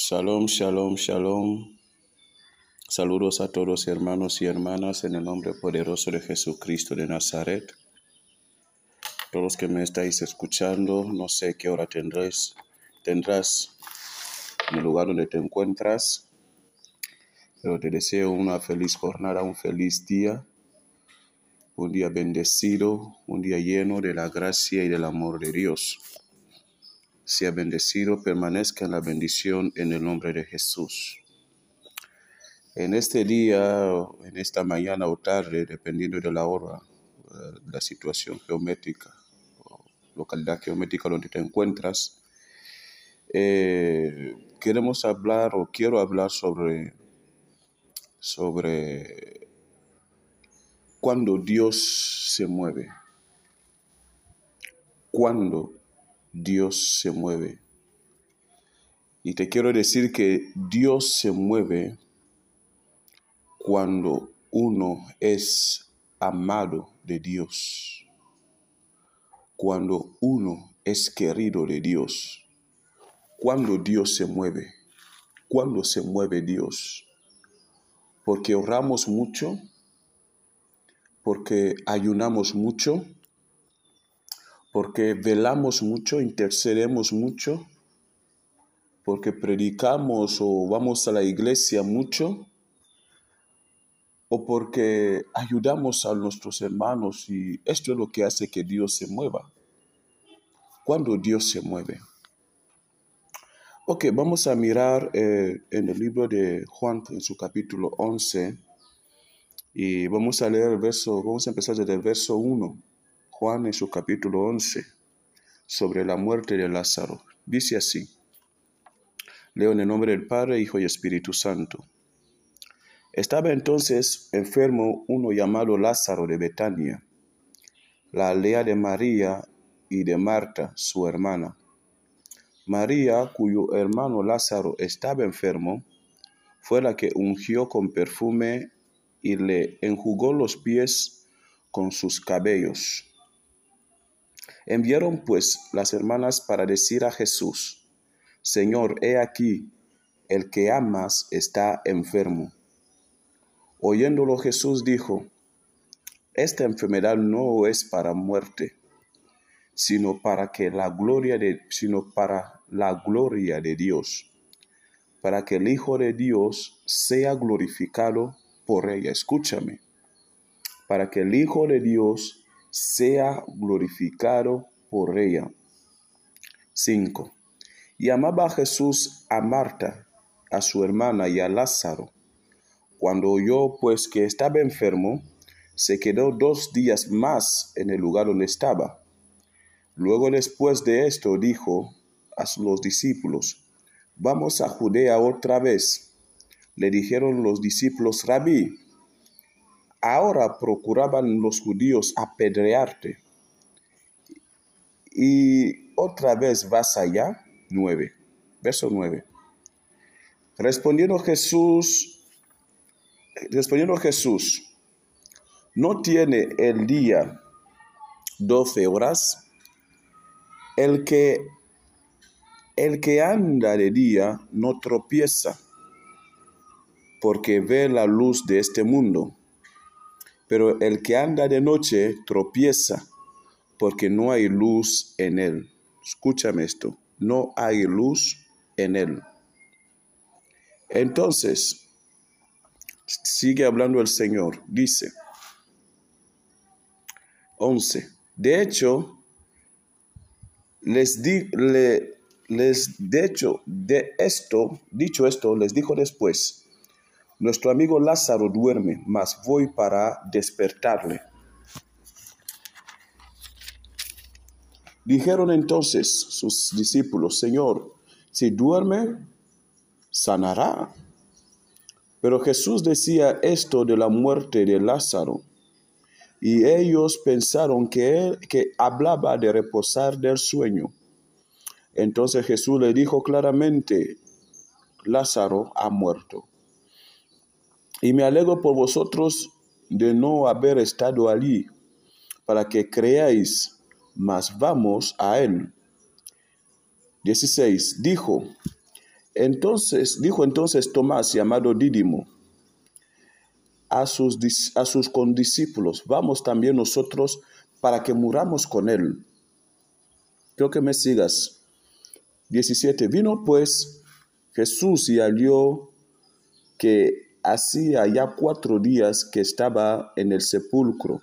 Shalom, shalom, shalom. Saludos a todos hermanos y hermanas en el nombre poderoso de Jesucristo de Nazaret. Todos que me estáis escuchando, no sé qué hora tendrás, tendrás en el lugar donde te encuentras, pero te deseo una feliz jornada, un feliz día, un día bendecido, un día lleno de la gracia y del amor de Dios sea bendecido, permanezca en la bendición en el nombre de Jesús. En este día, en esta mañana o tarde, dependiendo de la hora, eh, la situación geométrica localidad geométrica donde te encuentras, eh, queremos hablar o quiero hablar sobre, sobre cuando Dios se mueve. Cuando Dios se mueve. Y te quiero decir que Dios se mueve cuando uno es amado de Dios, cuando uno es querido de Dios, cuando Dios se mueve, cuando se mueve Dios, porque oramos mucho, porque ayunamos mucho, porque velamos mucho, intercedemos mucho, porque predicamos o vamos a la iglesia mucho, o porque ayudamos a nuestros hermanos y esto es lo que hace que Dios se mueva. Cuando Dios se mueve. Ok, vamos a mirar eh, en el libro de Juan, en su capítulo 11, y vamos a leer el verso, vamos a empezar desde el verso 1. Juan en su capítulo 11 sobre la muerte de Lázaro. Dice así, leo en el nombre del Padre, Hijo y Espíritu Santo. Estaba entonces enfermo uno llamado Lázaro de Betania, la aldea de María y de Marta, su hermana. María, cuyo hermano Lázaro estaba enfermo, fue la que ungió con perfume y le enjugó los pies con sus cabellos Enviaron pues las hermanas para decir a Jesús, Señor, he aquí, el que amas está enfermo. Oyéndolo Jesús dijo, Esta enfermedad no es para muerte, sino para que la gloria de, sino para la gloria de Dios, para que el Hijo de Dios sea glorificado por ella. Escúchame, para que el Hijo de Dios sea glorificado por ella. 5. Y amaba Jesús a Marta, a su hermana y a Lázaro. Cuando oyó pues que estaba enfermo, se quedó dos días más en el lugar donde estaba. Luego después de esto dijo a los discípulos, vamos a Judea otra vez. Le dijeron los discípulos, rabí, ahora procuraban los judíos apedrearte. Y otra vez vas allá, 9, verso 9. Respondiendo Jesús, respondiendo Jesús, ¿no tiene el día doce horas? El que, el que anda de día no tropieza, porque ve la luz de este mundo pero el que anda de noche tropieza porque no hay luz en él. Escúchame esto, no hay luz en él. Entonces, sigue hablando el Señor, dice 11. De hecho, les di, les, de hecho, de esto, dicho esto, les dijo después, nuestro amigo Lázaro duerme, mas voy para despertarle. Dijeron entonces sus discípulos, Señor, si duerme, sanará. Pero Jesús decía esto de la muerte de Lázaro, y ellos pensaron que él que hablaba de reposar del sueño. Entonces Jesús le dijo claramente, Lázaro ha muerto. Y me alegro por vosotros de no haber estado allí, para que creáis, mas vamos a él. 16. Dijo, Entonces, dijo entonces Tomás, llamado Dídimo, a sus, a sus condiscípulos, vamos también nosotros para que muramos con él. Creo que me sigas. 17. Vino pues Jesús y halló que hacía ya cuatro días que estaba en el sepulcro.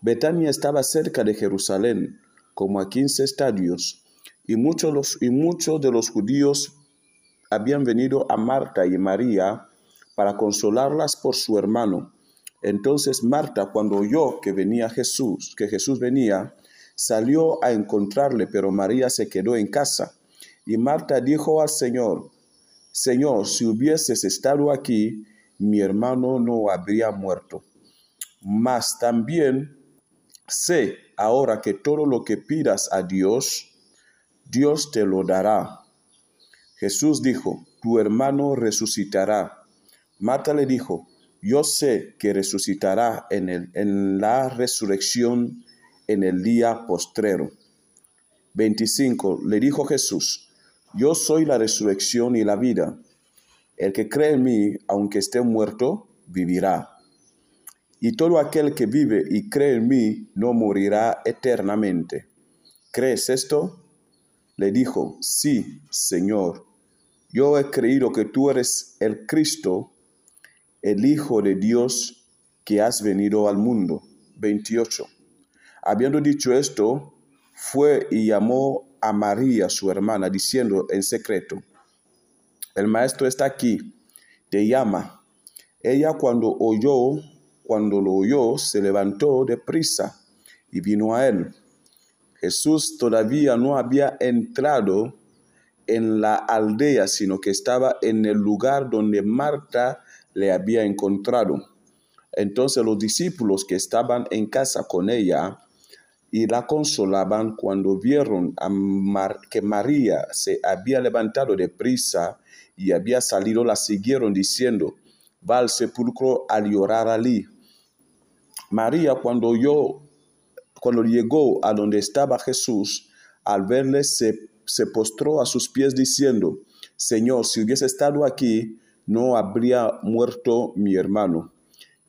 Betania estaba cerca de Jerusalén, como a quince estadios, y muchos, y muchos de los judíos habían venido a Marta y María para consolarlas por su hermano. Entonces Marta, cuando oyó que venía Jesús, que Jesús venía, salió a encontrarle, pero María se quedó en casa. Y Marta dijo al Señor, Señor, si hubieses estado aquí, mi hermano no habría muerto. Mas también sé ahora que todo lo que pidas a Dios, Dios te lo dará. Jesús dijo, tu hermano resucitará. Marta le dijo, yo sé que resucitará en, el, en la resurrección en el día postrero. 25. Le dijo Jesús, yo soy la resurrección y la vida. El que cree en mí, aunque esté muerto, vivirá. Y todo aquel que vive y cree en mí no morirá eternamente. ¿Crees esto? Le dijo, sí, Señor. Yo he creído que tú eres el Cristo, el Hijo de Dios que has venido al mundo. 28. Habiendo dicho esto, fue y llamó a María, su hermana, diciendo en secreto, el maestro está aquí, te llama. Ella cuando oyó, cuando lo oyó, se levantó de prisa y vino a él. Jesús todavía no había entrado en la aldea, sino que estaba en el lugar donde Marta le había encontrado. Entonces los discípulos que estaban en casa con ella y la consolaban cuando vieron a que María se había levantado de prisa y había salido, la siguieron diciendo, va al sepulcro a llorar allí. María cuando yo, cuando llegó a donde estaba Jesús, al verle se, se postró a sus pies diciendo, Señor, si hubiese estado aquí, no habría muerto mi hermano.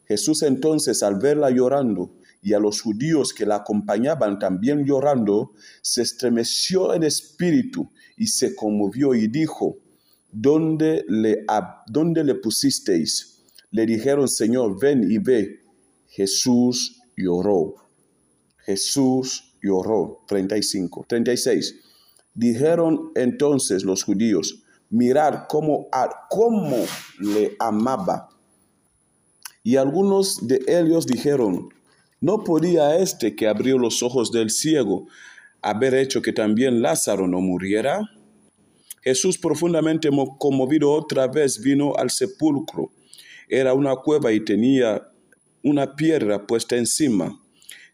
Jesús entonces, al verla llorando, y a los judíos que la acompañaban también llorando, se estremeció en espíritu y se conmovió y dijo, ¿dónde le, ¿dónde le pusisteis? Le dijeron, Señor, ven y ve. Jesús lloró. Jesús lloró. 35. 36. Dijeron entonces los judíos, mirad cómo, cómo le amaba. Y algunos de ellos dijeron, ¿no podía este que abrió los ojos del ciego haber hecho que también Lázaro no muriera? Jesús profundamente conmovido otra vez vino al sepulcro. Era una cueva y tenía una piedra puesta encima.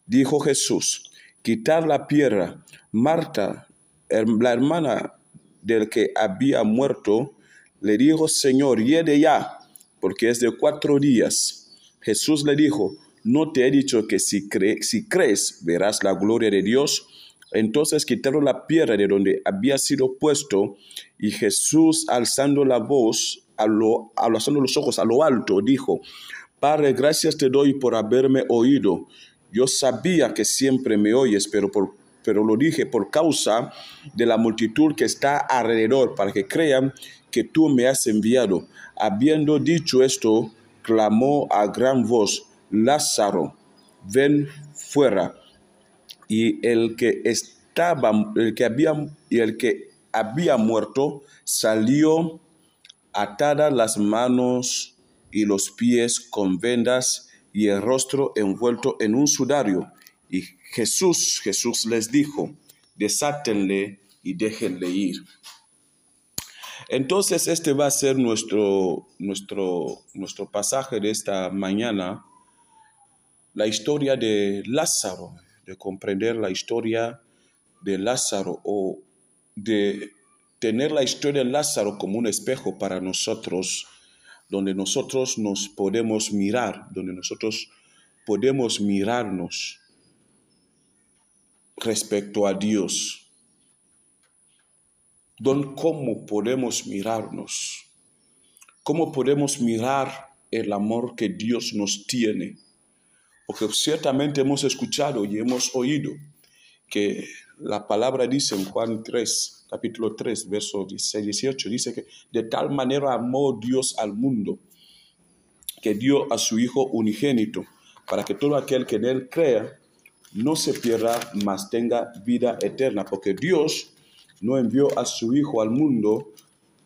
Dijo Jesús, quitar la piedra. Marta, la hermana del que había muerto, le dijo, Señor, hiede ya, porque es de cuatro días. Jesús le dijo, ¿no te he dicho que si, si crees verás la gloria de Dios? Entonces quitaron la piedra de donde había sido puesto y Jesús alzando la voz, lo, alzando los ojos a lo alto, dijo, Padre, gracias te doy por haberme oído. Yo sabía que siempre me oyes, pero lo dije por causa de la multitud que está alrededor, para que crean que tú me has enviado. Habiendo dicho esto, clamó a gran voz, Lázaro, ven fuera. Y el que estaba, el que había, y el que había muerto salió atadas las manos y los pies con vendas y el rostro envuelto en un sudario. Y Jesús, Jesús les dijo, desátenle y déjenle ir. Entonces este va a ser nuestro, nuestro, nuestro pasaje de esta mañana la historia de Lázaro, de comprender la historia de Lázaro o de tener la historia de Lázaro como un espejo para nosotros, donde nosotros nos podemos mirar, donde nosotros podemos mirarnos respecto a Dios. don cómo podemos mirarnos, cómo podemos mirar el amor que Dios nos tiene. Porque ciertamente hemos escuchado y hemos oído que la palabra dice en Juan 3, capítulo 3, verso 16, 18, dice que de tal manera amó Dios al mundo que dio a su Hijo unigénito, para que todo aquel que en él crea no se pierda, mas tenga vida eterna, porque Dios no envió a su Hijo al mundo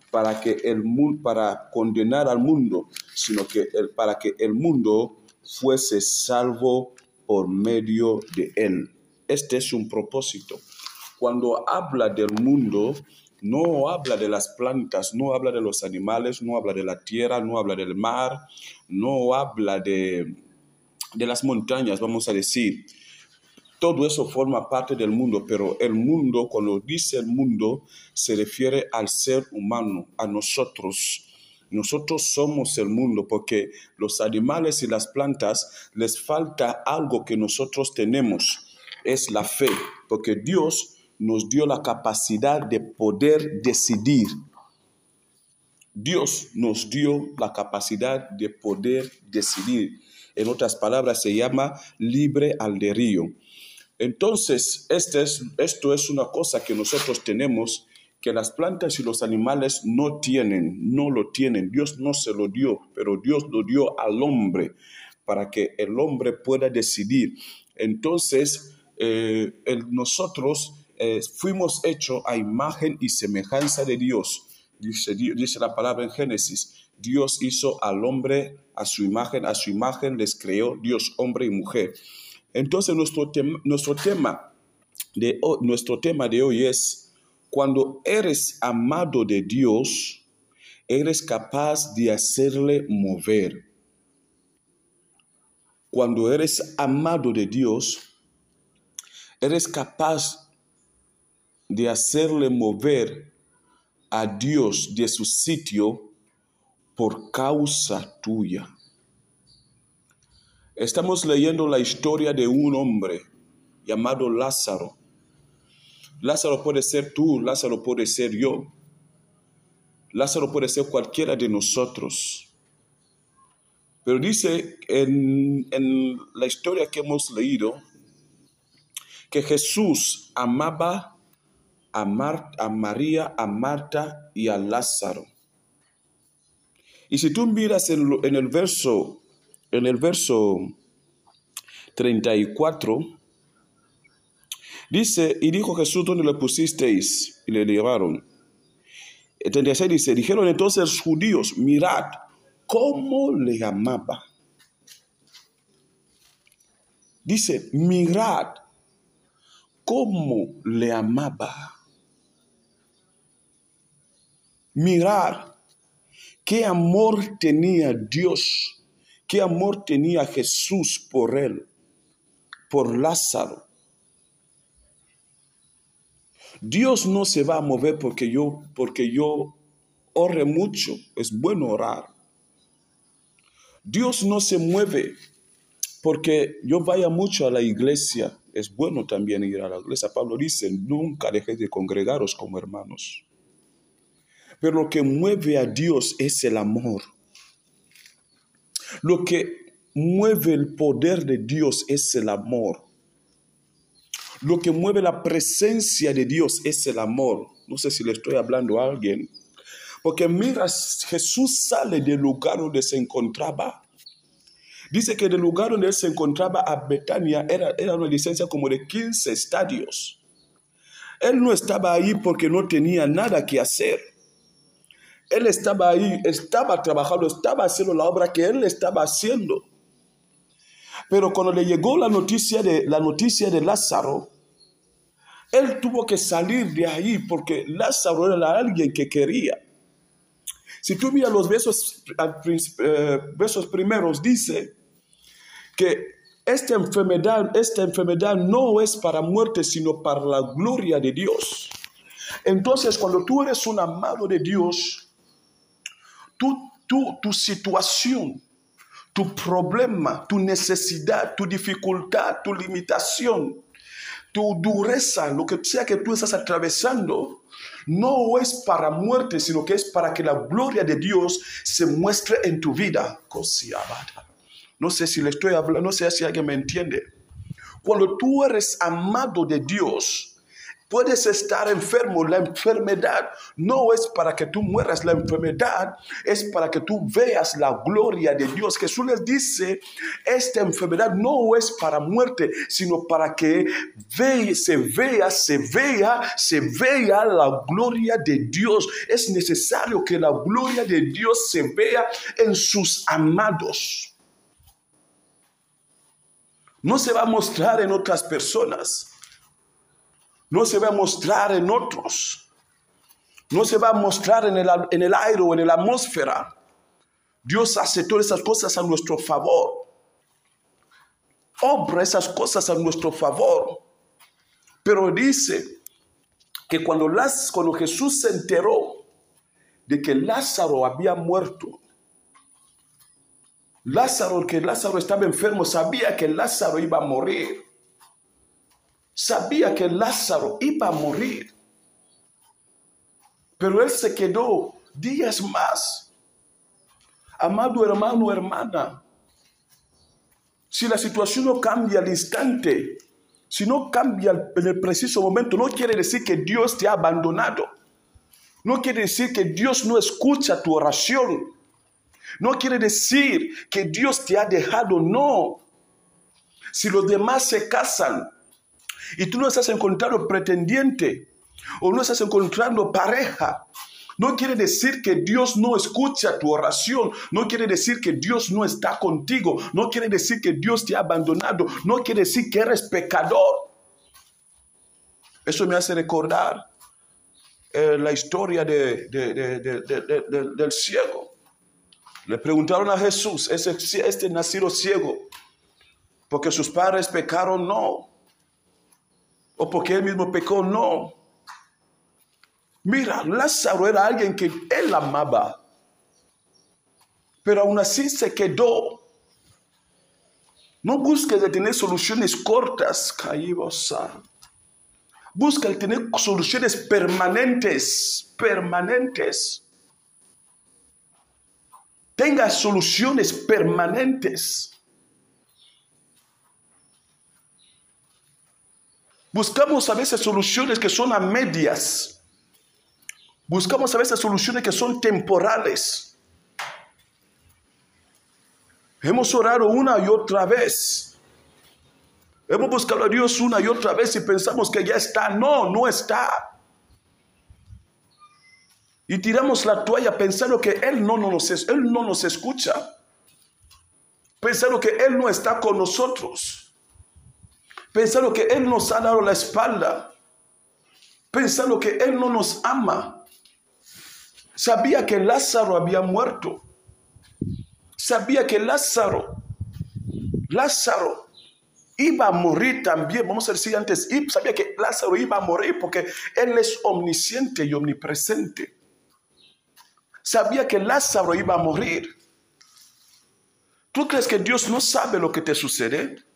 para que el mundo para condenar al mundo, sino que el, para que el mundo fuese salvo por medio de él. Este es un propósito. Cuando habla del mundo, no habla de las plantas, no habla de los animales, no habla de la tierra, no habla del mar, no habla de, de las montañas, vamos a decir. Todo eso forma parte del mundo, pero el mundo, cuando dice el mundo, se refiere al ser humano, a nosotros. Nosotros somos el mundo porque los animales y las plantas les falta algo que nosotros tenemos, es la fe, porque Dios nos dio la capacidad de poder decidir. Dios nos dio la capacidad de poder decidir. En otras palabras, se llama libre albedrío. Entonces, este es, esto es una cosa que nosotros tenemos que las plantas y los animales no tienen, no lo tienen. Dios no se lo dio, pero Dios lo dio al hombre para que el hombre pueda decidir. Entonces, eh, nosotros eh, fuimos hechos a imagen y semejanza de Dios. Dice, dice la palabra en Génesis, Dios hizo al hombre a su imagen, a su imagen les creó Dios, hombre y mujer. Entonces nuestro, nuestro, tema de, nuestro tema de hoy es, cuando eres amado de Dios, eres capaz de hacerle mover. Cuando eres amado de Dios, eres capaz de hacerle mover a Dios de su sitio por causa tuya. Estamos leyendo la historia de un hombre llamado Lázaro. Lázaro puede ser tú, Lázaro puede ser yo. Lázaro puede ser cualquiera de nosotros. Pero dice en, en la historia que hemos leído que Jesús amaba a, María, a Marta y a Lázaro. Y si tú miras en, el verso, en el verso 34, dice, y dijo Jesús, ¿dónde le pusisteis? Y le llevaron. 36 dice, dijeron entonces los judíos, mirad cómo le amaba. Dice, mirad cómo le amaba mirar qué amor tenía Dios, qué amor tenía Jesús por él, por Lázaro. Dios no se va a mover porque yo, porque yo ore mucho, es bueno orar. Dios no se mueve porque yo vaya mucho a la iglesia, es bueno también ir a la iglesia. Pablo dice, nunca dejéis de congregaros como hermanos. Pero lo que mueve a Dios es el amor. Lo que mueve el poder de Dios es el amor. Lo que mueve la presencia de Dios es el amor. No sé si le estoy hablando a alguien. Porque mira, Jesús sale del lugar donde se encontraba. Dice que del lugar donde él se encontraba a Betania era, era una licencia como de 15 estadios. Él no estaba ahí porque no tenía nada que hacer. Él estaba ahí, estaba trabajando, estaba haciendo la obra que él estaba haciendo. Pero cuando le llegó la noticia de, la noticia de Lázaro, él tuvo que salir de ahí porque Lázaro era alguien que quería. Si tú miras los versos, eh, versos primeros, dice que esta enfermedad, esta enfermedad no es para muerte, sino para la gloria de Dios. Entonces, cuando tú eres un amado de Dios, tu, situación, tu problema, tu necesidad, tu dificultad, tu limitación, tu dureza, lo que sea que tú estás atravesando, no es para muerte, sino que es para que la gloria de Dios se muestre en tu vida. No sé si le estoy hablando, no sé si alguien me entiende. Cuando tú eres amado de Dios, Puedes estar enfermo. La enfermedad no es para que tú mueras. La enfermedad es para que tú veas la gloria de Dios. Jesús les dice, esta enfermedad no es para muerte, sino para que se vea, se vea, se vea la gloria de Dios. Es necesario que la gloria de Dios se vea en sus amados. No se va a mostrar en otras personas no se va a mostrar en otros, no se va a mostrar en el, en el aire o en la atmósfera. Dios hace todas esas cosas a nuestro favor. Obra esas cosas a nuestro favor. Pero dice que cuando, las, cuando Jesús se enteró de que Lázaro había muerto, Lázaro, que Lázaro estaba enfermo, sabía que Lázaro iba a morir sabía que Lázaro iba a morir. Pero él se quedó días más. Amado hermano, hermana, si la situación no cambia al instante, si no cambia en el preciso momento, no quiere decir que Dios te ha abandonado. No quiere decir que Dios no escucha tu oración. No quiere decir que Dios te ha dejado, no. Si los demás se casan, y tú no estás encontrando pretendiente o no estás encontrando pareja, no quiere decir que Dios no escucha tu oración, no quiere decir que Dios no está contigo, no quiere decir que Dios te ha abandonado, no quiere decir que eres pecador. Eso me hace recordar eh, la historia de, del ciego. Le preguntaron a Jesús, ¿este, este nacido ciego? Porque sus padres pecaron, no o porque él mismo pecó, no. Mira, Lázaro era alguien que él amaba, pero aún así se quedó. No busques de tener soluciones cortas, Caibosa. Busca el tener soluciones permanentes, permanentes. Tenga soluciones permanentes. Buscamos a veces soluciones que son a medias. Buscamos a veces soluciones que son temporales. Hemos orado una y otra vez. Hemos buscado a Dios una y otra vez y pensamos que ya está. No, no está. Y tiramos la toalla pensando que Él no nos, Él no nos escucha. Pensando que Él no está con nosotros pensando que Él nos ha dado la espalda, pensando que Él no nos ama. Sabía que Lázaro había muerto. Sabía que Lázaro, Lázaro iba a morir también. Vamos a decir antes, sabía que Lázaro iba a morir porque Él es omnisciente y omnipresente. Sabía que Lázaro iba a morir. ¿Tú crees que Dios no sabe lo que te sucede?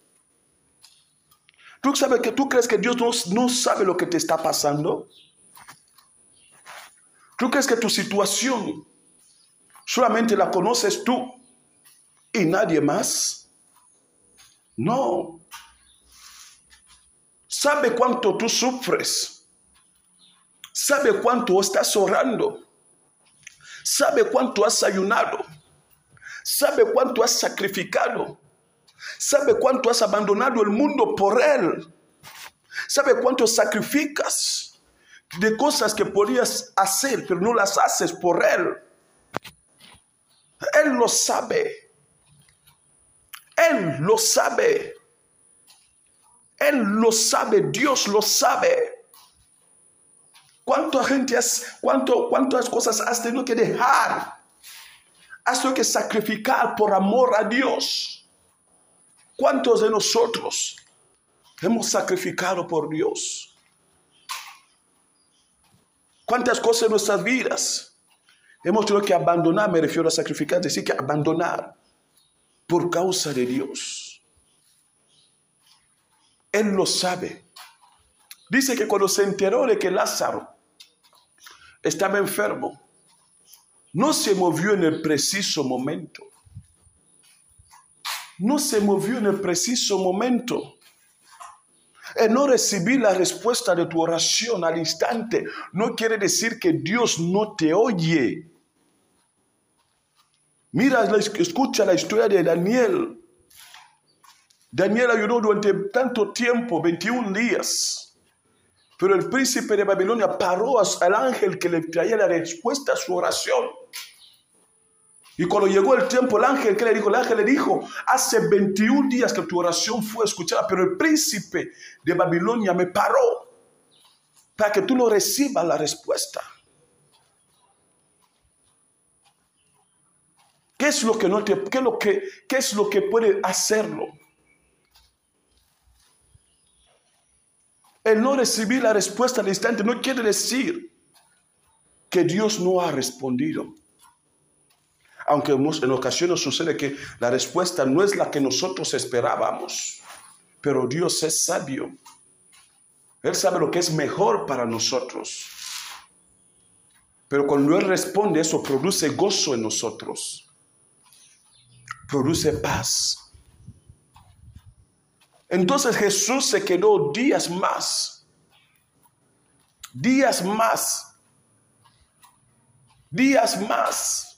¿Tú, sabes que, ¿Tú crees que Dios no, sabe lo que te está pasando? ¿Tú crees que tu situación solamente la conoces tú y nadie más? No. Sabe cuánto tú sufres. Sabe cuánto estás orando. Sabe cuánto has ayunado. Sabe cuánto has sacrificado. ¿Sabe cuánto has abandonado el mundo por Él? ¿Sabe cuánto sacrificas de cosas que podías hacer, pero no las haces por Él? Él lo sabe. Él lo sabe. Él lo sabe. Dios lo sabe. ¿Cuánta gente cuánto, cuántas cosas has tenido que dejar? Has tenido que sacrificar por amor a Dios. ¿Cuántos de nosotros hemos sacrificado por Dios? ¿Cuántas cosas en nuestras vidas hemos tenido que abandonar? Me refiero a sacrificar, decir, que abandonar por causa de Dios. Él lo sabe. Dice que cuando se enteró de que Lázaro estaba enfermo, no se movió en el preciso momento. No se movió en el preciso momento. El no recibir la respuesta de tu oración al instante no quiere decir que Dios no te oye. Mira, escucha la historia de Daniel. Daniel ayudó durante tanto tiempo, 21 días. Pero el príncipe de Babilonia paró al ángel que le traía la respuesta a su oración. Y cuando llegó el tiempo, el ángel, ¿qué le dijo? El ángel le dijo, hace 21 días que tu oración fue escuchada, pero el príncipe de Babilonia me paró para que tú no recibas la respuesta. ¿Qué es lo que no te, qué lo que, qué es lo que puede hacerlo? El no recibir la respuesta al instante no quiere decir que Dios no ha respondido. Aunque en ocasiones sucede que la respuesta no es la que nosotros esperábamos, pero Dios es sabio. Él sabe lo que es mejor para nosotros. Pero cuando Él responde, eso produce gozo en nosotros. Produce paz. Entonces Jesús se quedó días más, días más, días más.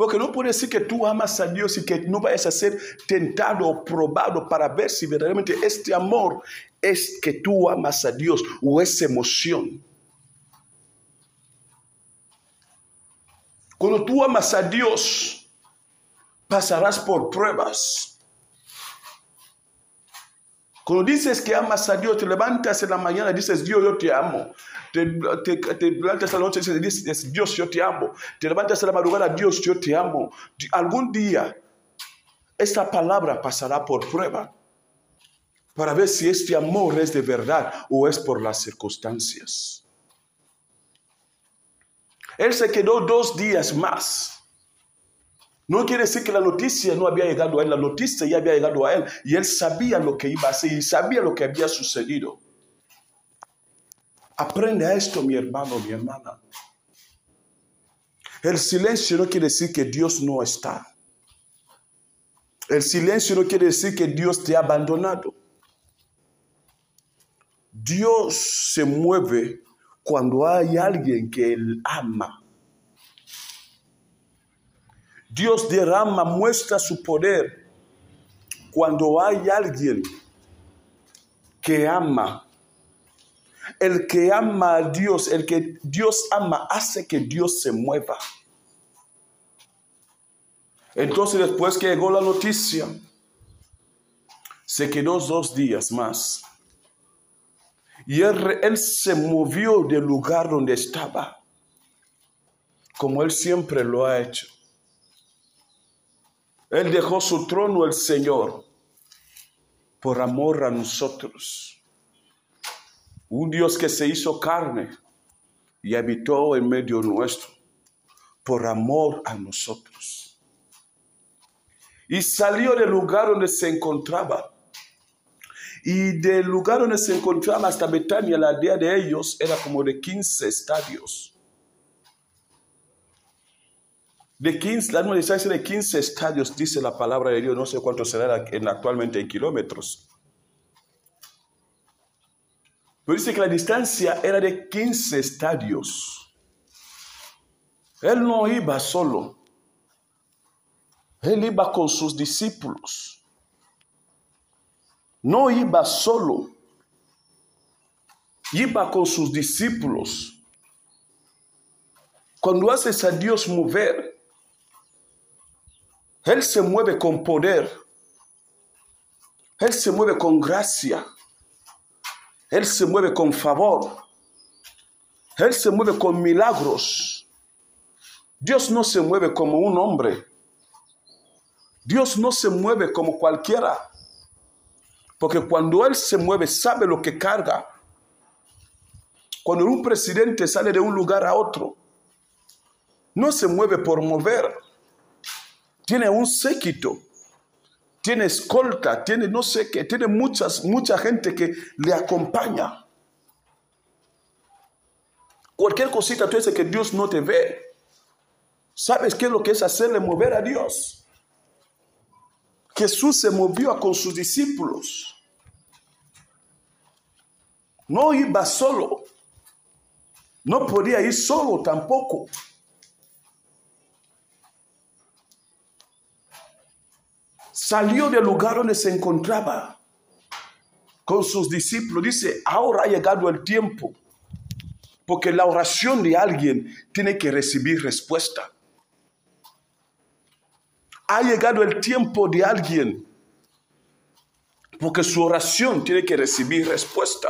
Porque no puede decir que tú amas a Dios y que no vayas a ser tentado o probado para ver si verdaderamente este amor es que tú amas a Dios o es emoción. Cuando tú amas a Dios, pasarás por pruebas. Cuando dices que amas a Dios, te levantas en la mañana y dices, Dios, yo te amo. Te, levantas en la noche y dices, Dios, yo te amo. Te levantas en la madrugada, Dios, yo te amo. Algún día, esta palabra pasará por prueba para ver si este amor es de verdad o es por las circunstancias. Él se quedó dos días más no quiere decir que la noticia no había llegado a él, la noticia ya había llegado a él y él sabía lo que iba a hacer y sabía lo que había sucedido. Aprende a esto, mi hermano, mi hermana. El silencio no quiere decir que Dios no está. El silencio no quiere decir que Dios te ha abandonado. Dios se mueve cuando hay alguien que Él ama. Dios derrama, muestra su poder cuando hay alguien que ama. El que ama a Dios, el que Dios ama, hace que Dios se mueva. Entonces después que llegó la noticia, se quedó dos días más. Y él, él se movió del lugar donde estaba, como él siempre lo ha hecho. Él dejó su trono el Señor por amor a nosotros. Un Dios que se hizo carne y habitó en medio nuestro por amor a nosotros. Y salió del lugar donde se encontraba. Y del lugar donde se encontraba hasta Betania, la aldea de ellos era como de 15 estadios. De 15, la distancia de 15 estadios, dice la palabra de Dios, no sé cuánto será en, actualmente en kilómetros. Pero dice que la distancia era de 15 estadios. Él no iba solo. Él iba con sus discípulos. No iba solo. Iba con sus discípulos. Cuando haces a Dios mover, él se mueve con poder. Él se mueve con gracia. Él se mueve con favor. Él se mueve con milagros. Dios no se mueve como un hombre. Dios no se mueve como cualquiera. Porque cuando Él se mueve, sabe lo que carga. Cuando un presidente sale de un lugar a otro, no se mueve por mover tiene un séquito. tiene escolta, tiene no sé qué, tiene muchas, mucha gente que le acompaña. Cualquier cosita tú dices que Dios no te ve. ¿Sabes qué es lo que es hacerle mover a Dios? Jesús se movió con sus discípulos. No iba solo. No podía ir solo tampoco. Salió del lugar donde se encontraba con sus discípulos. Dice, ahora ha llegado el tiempo. Porque la oración de alguien tiene que recibir respuesta. Ha llegado el tiempo de alguien. Porque su oración tiene que recibir respuesta.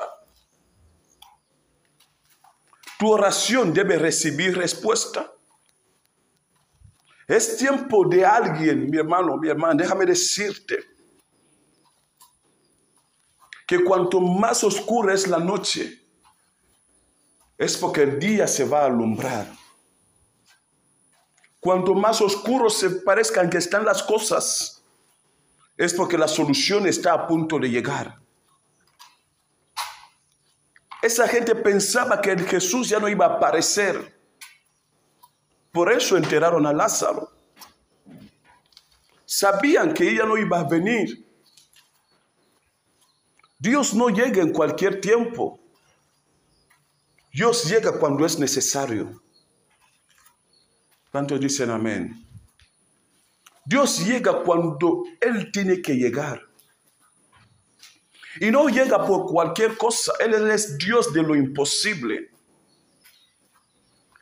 Tu oración debe recibir respuesta. Es tiempo de alguien, mi hermano, mi hermana, déjame decirte que cuanto más oscura es la noche, es porque el día se va a alumbrar. Cuanto más oscuros se parezcan que están las cosas, es porque la solución está a punto de llegar. Esa gente pensaba que Jesús ya no iba a aparecer. Por eso enteraron a Lázaro. Sabían que ella no iba a venir. Dios no llega en cualquier tiempo. Dios llega cuando es necesario. ¿Cuántos dicen amén? Dios llega cuando Él tiene que llegar. Y no llega por cualquier cosa. Él es Dios de lo imposible.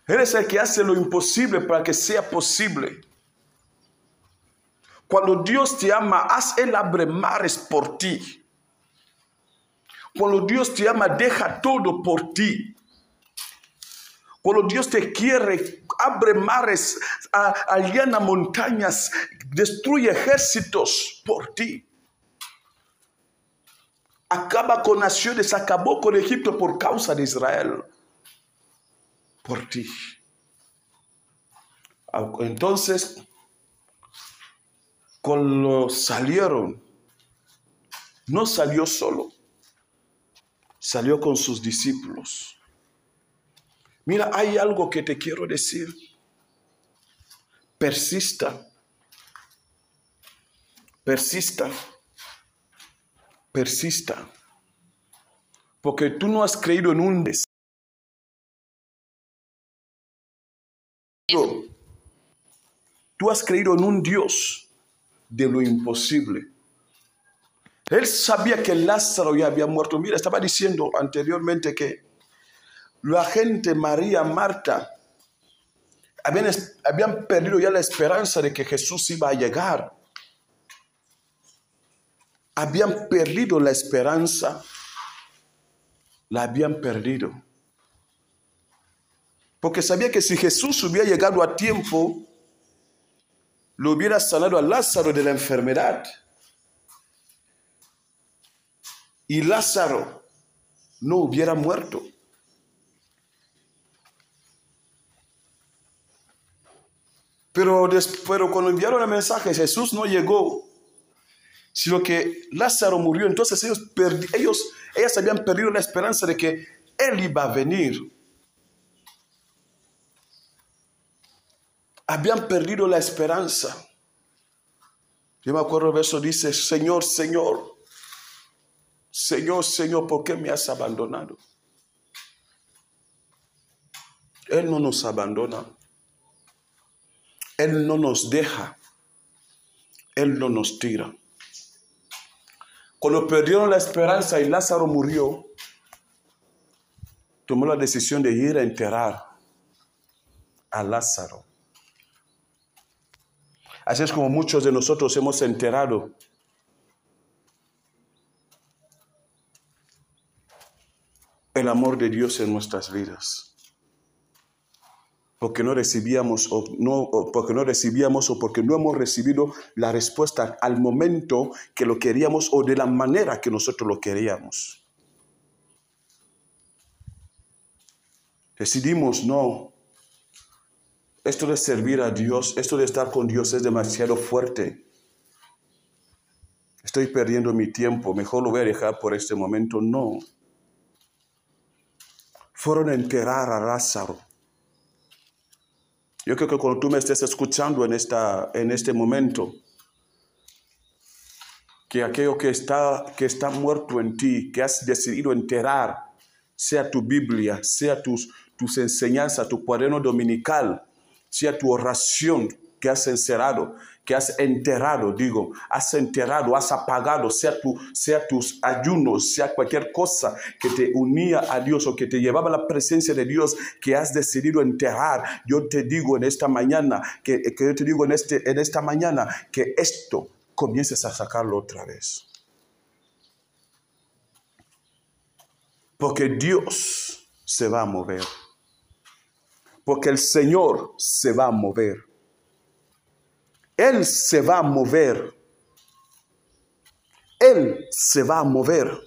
Él es el que hace lo imposible para que sea posible. Cuando Dios te ama, haz Él abre mares por ti. Cuando Dios te ama, deja todo por ti. Cuando Dios te quiere, abre mares, allana montañas, destruye ejércitos por ti acaba con naciones, acabó con Egipto por causa de Israel. Por ti. Entonces, cuando salieron, no salió solo, salió con sus discípulos. Mira, hay algo que te quiero decir. Persista. Persista persista. Porque tú no has creído en un deseo. Tú has creído en un Dios de lo imposible. Él sabía que Lázaro ya había muerto. Mira, estaba diciendo anteriormente que la gente, María, Marta, habían, habían perdido ya la esperanza de que Jesús iba a llegar habían perdido la esperanza, la habían perdido. Porque sabía que si Jesús hubiera llegado a tiempo, lo hubiera sanado a Lázaro de la enfermedad. Y Lázaro no hubiera muerto. Pero, pero cuando enviaron el mensaje, Jesús no llegó sino que Lázaro murió. Entonces ellos, ellos, ellas habían perdido la esperanza de que Él iba a venir. Habían perdido la esperanza. Yo me acuerdo el verso dice, Señor, Señor, Señor, Señor, ¿por qué me has abandonado? Él no nos abandona. Él no nos deja. Él no nos tira. Cuando perdieron la esperanza y Lázaro murió, tomó la decisión de ir a enterrar a Lázaro. Así es como muchos de nosotros hemos enterrado el amor de Dios en nuestras vidas porque no recibíamos o no porque no recibíamos o porque no hemos recibido la respuesta al momento que lo queríamos o de la manera que nosotros lo queríamos. Decidimos no. Esto de servir a Dios, esto de estar con Dios es demasiado fuerte. estoy perdiendo mi tiempo, mejor lo voy a dejar por este momento. No. Fueron a enterrar a Lázaro. Yo creo que cuando tú me estés escuchando en, esta, en este momento, que aquello que está, que está muerto en ti, que has decidido enterrar, sea tu Biblia, sea tus, tus enseñanzas, tu cuaderno dominical, sea tu oración que has encerrado, que has enterrado, digo, has enterrado, has apagado, sea, tu, sea tus ayunos, sea cualquier cosa que te unía a Dios o que te llevaba a la presencia de Dios, que has decidido enterrar. Yo te digo en esta mañana, que, que yo te digo en, este, en esta mañana, que esto comiences a sacarlo otra vez. Porque Dios se va a mover. Porque el Señor se va a mover. Él se va a mover. Él se va a mover.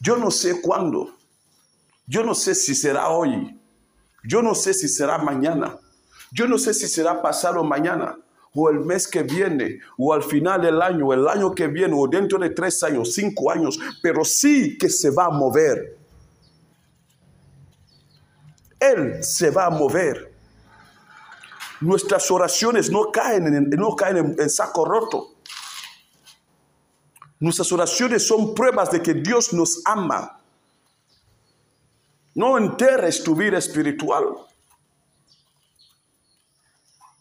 Yo no sé cuándo. Yo no sé si será hoy. Yo no sé si será mañana. Yo no sé si será pasado mañana o el mes que viene, o al final del año, el año que viene, o dentro de tres años, cinco años, pero sí que se va a mover. Él se va a mover. Nuestras oraciones no caen en, no caen en saco roto. Nuestras oraciones son pruebas de que Dios nos ama. No enterres tu vida espiritual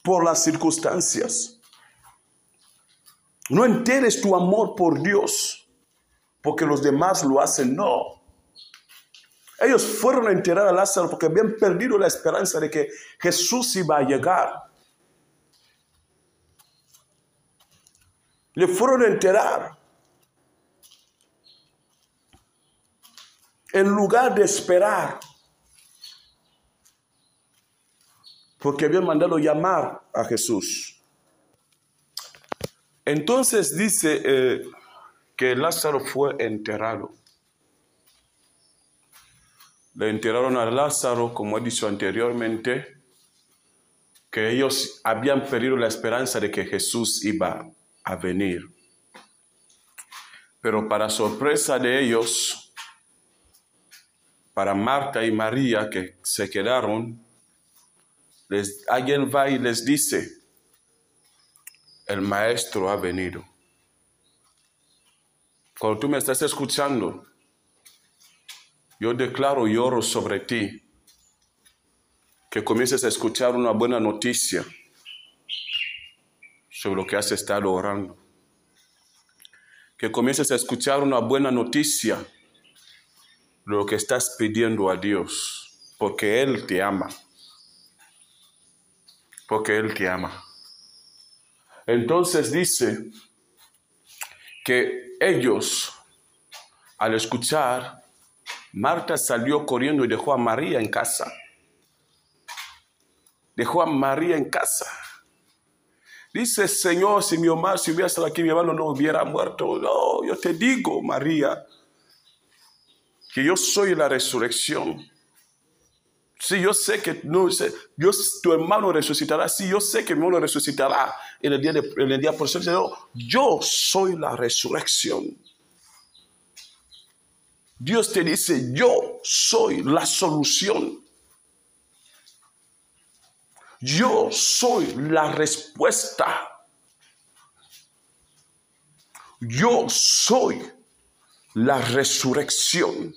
por las circunstancias. No enteres tu amor por Dios porque los demás lo hacen. No. Ellos fueron a enterar a Lázaro porque habían perdido la esperanza de que Jesús iba a llegar. Le fueron a enterar. En lugar de esperar porque habían mandado llamar a Jesús. Entonces dice eh, que Lázaro fue enterrado. Le enterraron a Lázaro, como he dicho anteriormente, que ellos habían perdido la esperanza de que Jesús iba a venir. Pero para sorpresa de ellos, para Marta y María que se quedaron, alguien va y les dice, el maestro ha venido. Cuando tú me estás escuchando, yo declaro y oro sobre ti, que comiences a escuchar una buena noticia sobre lo que has estado orando. Que comiences a escuchar una buena noticia de lo que estás pidiendo a Dios, porque Él te ama porque Él te ama. Entonces dice que ellos, al escuchar, Marta salió corriendo y dejó a María en casa. Dejó a María en casa. Dice, Señor, si mi mamá, si hubiera estado aquí, mi hermano no hubiera muerto. No, yo te digo, María, que yo soy la resurrección Sí, yo sé que no, yo, tu hermano resucitará. Sí, yo sé que mi hermano resucitará en el día, de, en el día próximo. Yo soy la resurrección. Dios te dice, yo soy la solución. Yo soy la respuesta. Yo soy la resurrección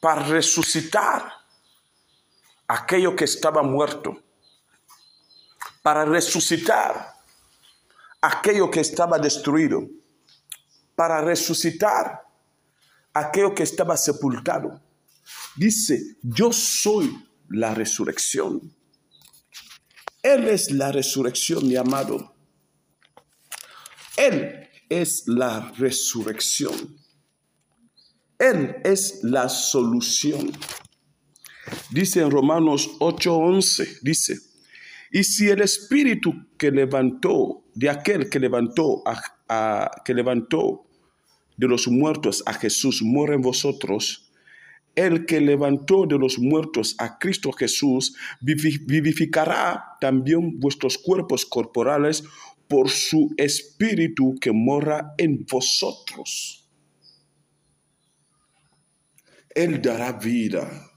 para resucitar aquello que estaba muerto, para resucitar aquello que estaba destruido, para resucitar aquello que estaba sepultado. Dice, yo soy la resurrección. Él es la resurrección, mi amado. Él es la resurrección. Él es la solución. Dice en Romanos 8:11, dice, y si el espíritu que levantó, de aquel que levantó, a, que levantó de los muertos a Jesús, muere en vosotros, el que levantó de los muertos a Cristo Jesús, vivificará también vuestros cuerpos corporales por su espíritu que mora en vosotros. Él dará vida,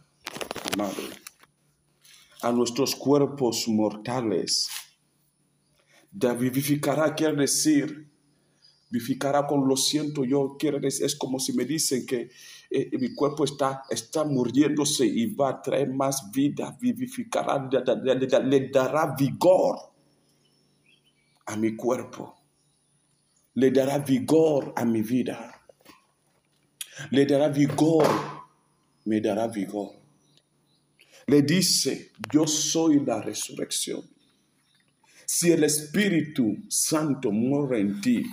Madre, a nuestros cuerpos mortales. Vivificará, quiere decir, vivificará con lo siento yo, quiere decir, es como si me dicen que eh, mi cuerpo está, está muriéndose y va a traer más vida, vivificará, le dará vigor a mi cuerpo, le dará vigor a mi vida, le dará vigor, me dará vigor. Le dice, yo soy la resurrección. Si el Espíritu Santo muere en ti,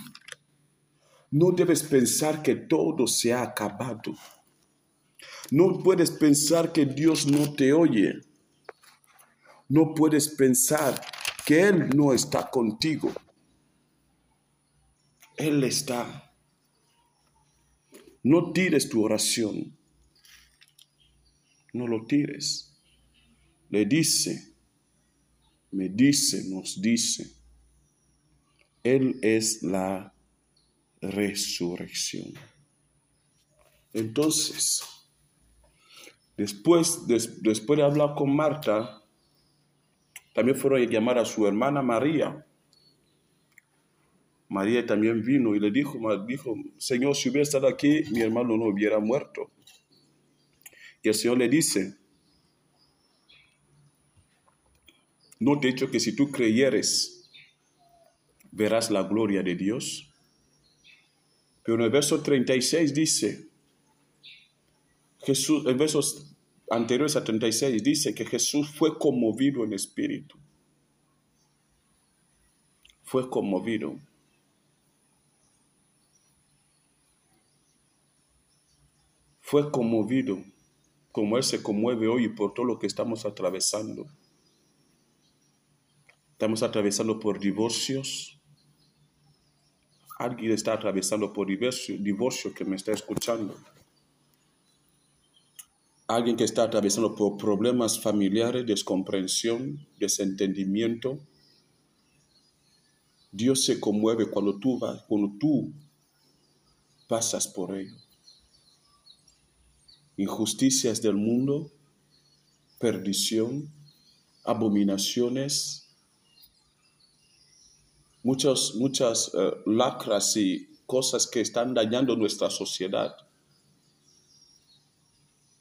no debes pensar que todo se ha acabado. No puedes pensar que Dios no te oye. No puedes pensar que Él no está contigo. Él está. No tires tu oración. No lo tires. Le dice, me dice, nos dice. Él es la resurrección. Entonces, después, después de hablar con Marta, también fueron a llamar a su hermana María. María también vino y le dijo, dijo, Señor, si hubiera estado aquí, mi hermano no hubiera muerto. Y el Señor le dice, no te he dicho que si tú creyeres, verás la gloria de Dios. Pero en el verso 36 dice, Jesús, en versos anteriores a 36 dice que Jesús fue conmovido en espíritu. Fue conmovido. Fue conmovido como Él se conmueve hoy por todo lo que estamos atravesando. Estamos atravesando por divorcios, alguien está atravesando por divorcio, que me está escuchando. Alguien que está atravesando por problemas familiares, descomprensión, desentendimiento. Dios se conmueve cuando tú vas, cuando tú pasas por ello. Injusticias del mundo, perdición, abominaciones, muchas, muchas eh, lacras y cosas que están dañando nuestra sociedad.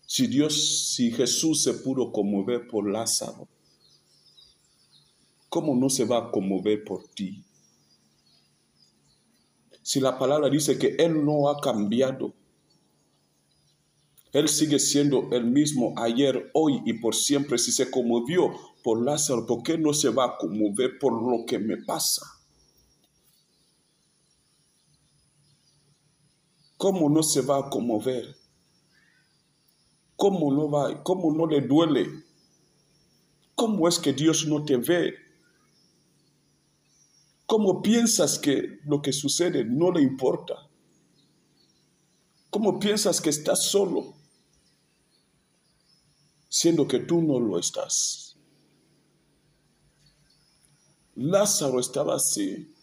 Si Dios, si Jesús se pudo conmover por Lázaro, ¿cómo no se va a conmover por ti? Si la palabra dice que Él no ha cambiado, Él sigue siendo el mismo ayer, hoy y por siempre. Si se conmovió por Lázaro, ¿por qué no se va a conmover por lo que me pasa? ¿Cómo no se va a conmover? ¿Cómo no va? ¿Cómo no le duele? ¿Cómo es que Dios no te ve? ¿Cómo piensas que lo que sucede no le importa? ¿Cómo piensas que estás solo? Siendo que tú no lo estás. Lázaro estaba así.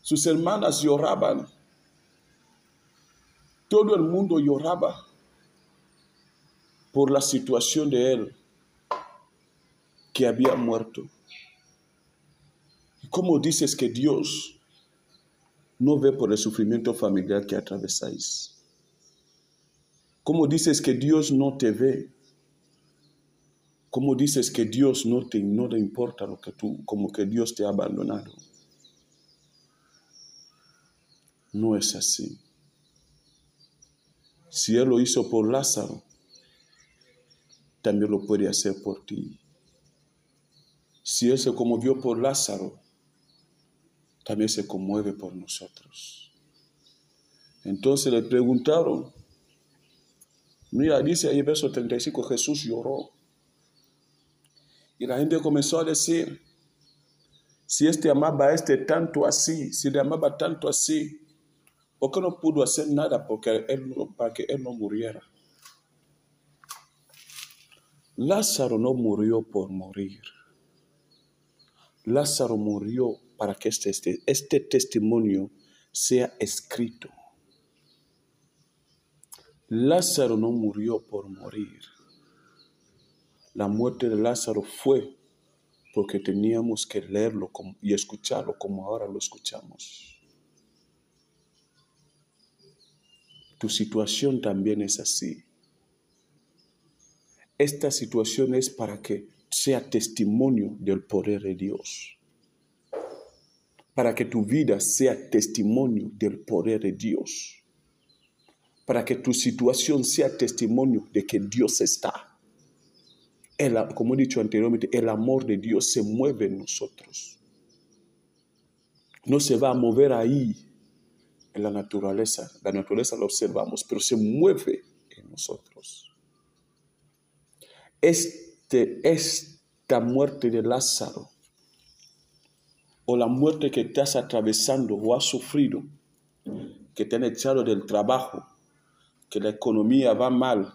Sus hermanas lloraban. Todo el mundo lloraba por la situación de él, que había muerto. ¿Cómo dices que Dios no ve por el sufrimiento familiar que atravesáis? ¿Cómo dices que Dios no te ve? ¿Cómo dices que Dios no te, no le importa lo que tú, como que Dios te ha abandonado? No es así. Si Él lo hizo por Lázaro, también lo puede hacer por ti. Si Él se conmovió por Lázaro, también se conmueve por nosotros. Entonces le preguntaron, mira, dice ahí verso 35, Jesús lloró. Y la gente comenzó a decir, si este amaba a este tanto así, si le amaba tanto así, ¿Por qué no pudo hacer nada porque él, para que él no muriera? Lázaro no murió por morir. Lázaro murió para que este, este, este testimonio sea escrito. Lázaro no murió por morir. La muerte de Lázaro fue porque teníamos que leerlo y escucharlo como ahora lo escuchamos. Tu situación también es así. Esta situación es para que sea testimonio del poder de Dios. Para que tu vida sea testimonio del poder de Dios. Para que tu situación sea testimonio de que Dios está. como he dicho anteriormente, el amor de Dios se mueve en nosotros. No se va a mover ahí en la naturaleza. La naturaleza la observamos, pero se mueve en nosotros. Este, esta muerte de Lázaro o la muerte que estás atravesando o has sufrido, que te han echado del trabajo, que la economía va mal,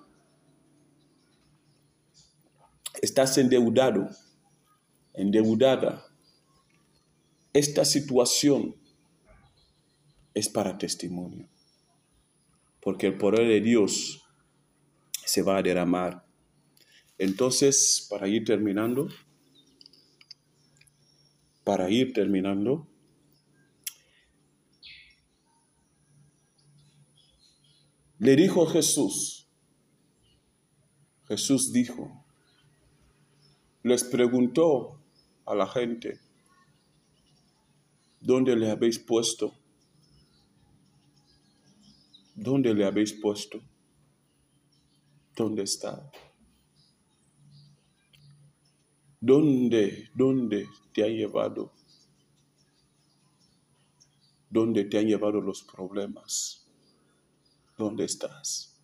estás endeudado, endeudada, esta situación es para testimonio, porque el poder de Dios se va a derramar. Entonces, para ir terminando, para ir terminando, le dijo Jesús, Jesús dijo, les preguntó a la gente, ¿dónde le habéis puesto? ¿Dónde le habéis puesto? ¿Dónde está? ¿Dónde, dónde te ha llevado? ¿Dónde te han llevado los problemas? ¿Dónde estás?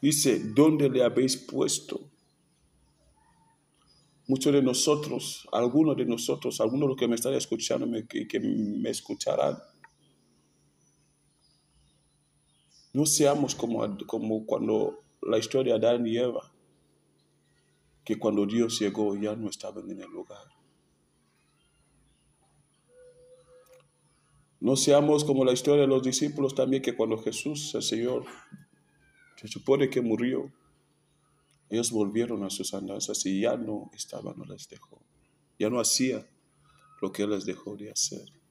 Dice, ¿dónde le habéis puesto? Muchos de nosotros, algunos de nosotros, algunos de los que me están escuchando que me escucharán, No seamos como, como cuando la historia de Adán y Eva, que cuando Dios llegó ya no estaban en el lugar. No seamos como la historia de los discípulos también, que cuando Jesús, el Señor, se supone que murió, ellos volvieron a sus andanzas y ya no estaban, no les dejó. Ya no hacía lo que Él les dejó de hacer.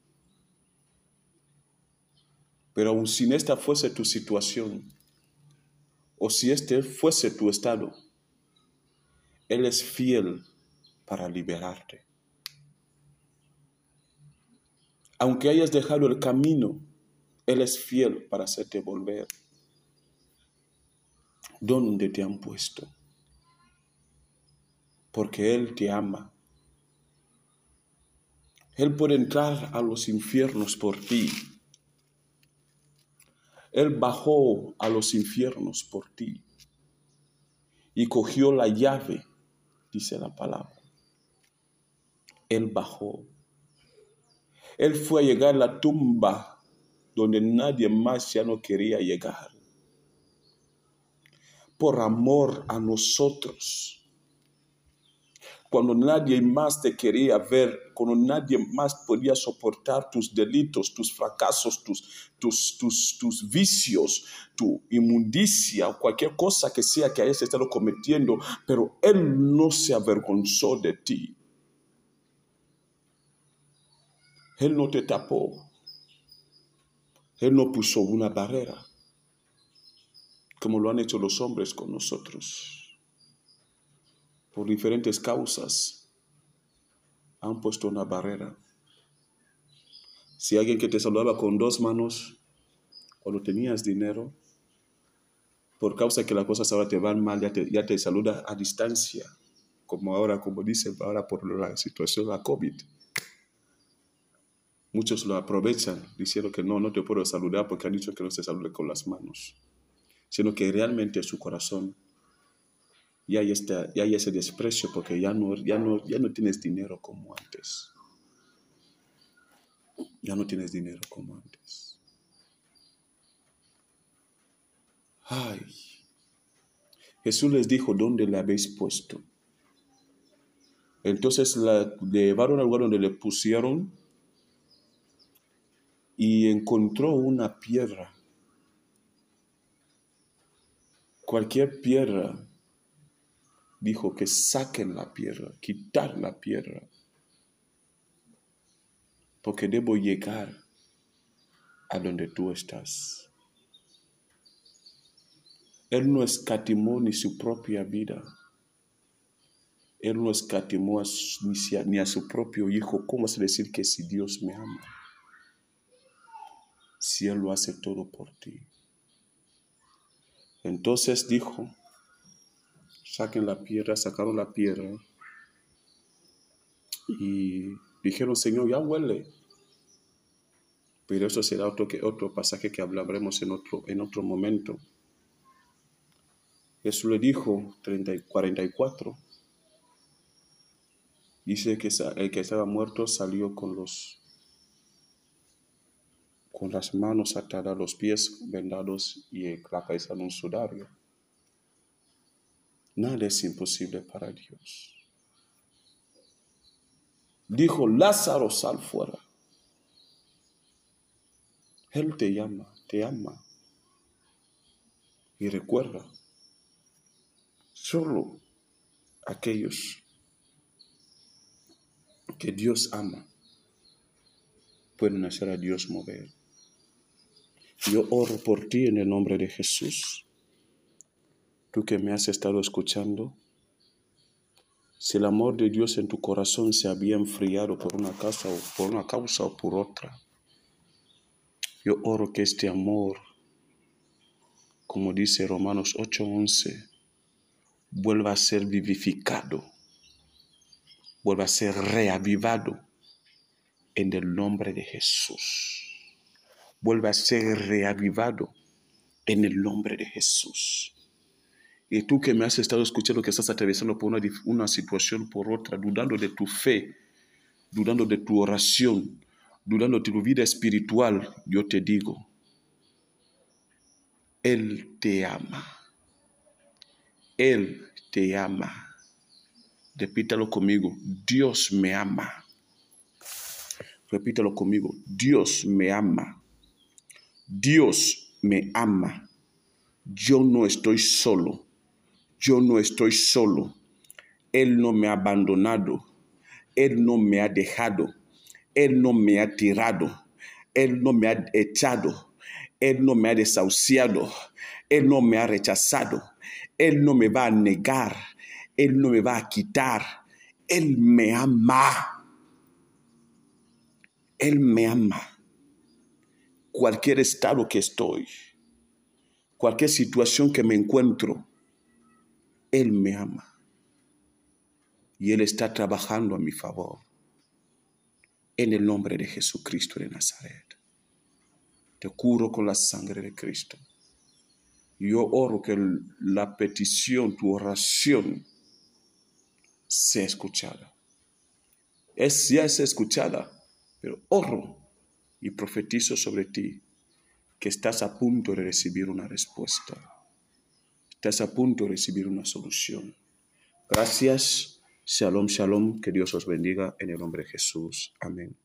Pero aun si esta fuese tu situación, o si este fuese tu estado, Él es fiel para liberarte. Aunque hayas dejado el camino, Él es fiel para hacerte volver. ¿Dónde te han puesto? Porque Él te ama. Él puede entrar a los infiernos por ti él bajó a los infiernos por ti y cogió la llave, dice la palabra. Él bajó. Él fue a llegar a la tumba donde nadie más ya no quería llegar. Por amor a nosotros cuando nadie más te quería ver, cuando nadie más podía soportar tus delitos, tus fracasos, tus, tus, tus, tus vicios, tu inmundicia cualquier cosa que sea que hayas estado cometiendo, pero Él no se avergonzó de ti. Él no te tapó. Él no puso una barrera, como lo han hecho los hombres con nosotros por diferentes causas, han puesto una barrera. Si alguien que te saludaba con dos manos, cuando tenías dinero, por causa que las cosas ahora te van mal, ya te, ya te saluda a distancia, como ahora, como dice ahora por la situación de la COVID. Muchos lo aprovechan diciendo que no, no te puedo saludar porque han dicho que no se salude con las manos, sino que realmente su corazón ya hay, ya hay ese desprecio porque ya no, ya, no, ya no tienes dinero como antes. Ya no tienes dinero como antes. Ay. Jesús les dijo, ¿dónde le habéis puesto? Entonces la llevaron al lugar donde le pusieron y encontró una piedra. Cualquier piedra, dijo que saquen la piedra, quitar la piedra, porque debo llegar a donde tú estás. Él no escatimó ni su propia vida. Él no escatimó ni a su propio hijo. ¿Cómo es decir que si Dios me ama? Si Él lo hace todo por ti. Entonces dijo, saquen la piedra, sacaron la piedra y dijeron, Señor, ya huele. Pero eso será otro, que, otro pasaje que hablaremos en otro, en otro momento. Jesús le dijo, 30, 44, dice que el que estaba muerto salió con los con las manos atadas, los pies vendados y la cabeza en un sudario. Nada es imposible para Dios. Dijo, Lázaro, sal fuera. Él te llama, te ama. Y recuerda, solo aquellos que Dios ama pueden hacer a Dios mover. Yo oro por ti en el nombre de Jesús. Tú que me has estado escuchando, si el amor de Dios en tu corazón se había enfriado por una causa o por una causa o por otra, yo oro que este amor, como dice Romanos 8:11, vuelva a ser vivificado, vuelva a ser reavivado en el nombre de Jesús. Vuelva a ser reavivado en el nombre de Jesús. Y tú que me has estado escuchando, que estás atravesando por una, situación, por otra, dudando de tu fe, dudando de tu oración, dudando de tu vida espiritual, yo te digo, Él te ama. Él te ama. Repítalo conmigo, Dios me ama. Repítalo conmigo, Dios me ama. Dios me ama. Yo no estoy solo. Yo no estoy solo. Él no me ha abandonado. Él no me ha dejado. Él no me ha tirado, Él no me ha echado, Él no me ha desahuciado, Él no me ha rechazado, Él no me va a negar, Él no me va a quitar, Él me ama. Él me ama. Cualquier estado que estoy, cualquier situación que me encuentro, Él me ama. Y Él está trabajando a mi favor en el nombre de Jesucristo de Nazaret. Te curo con la sangre de Cristo. Yo oro que la petición, tu oración, sea escuchada. Es, ya es escuchada, pero oro y profetizo sobre ti que estás a punto de recibir una respuesta. Estás a punto de recibir una solución. Gracias Shalom, shalom, que Dios os bendiga en el nombre de Jesús. Amén.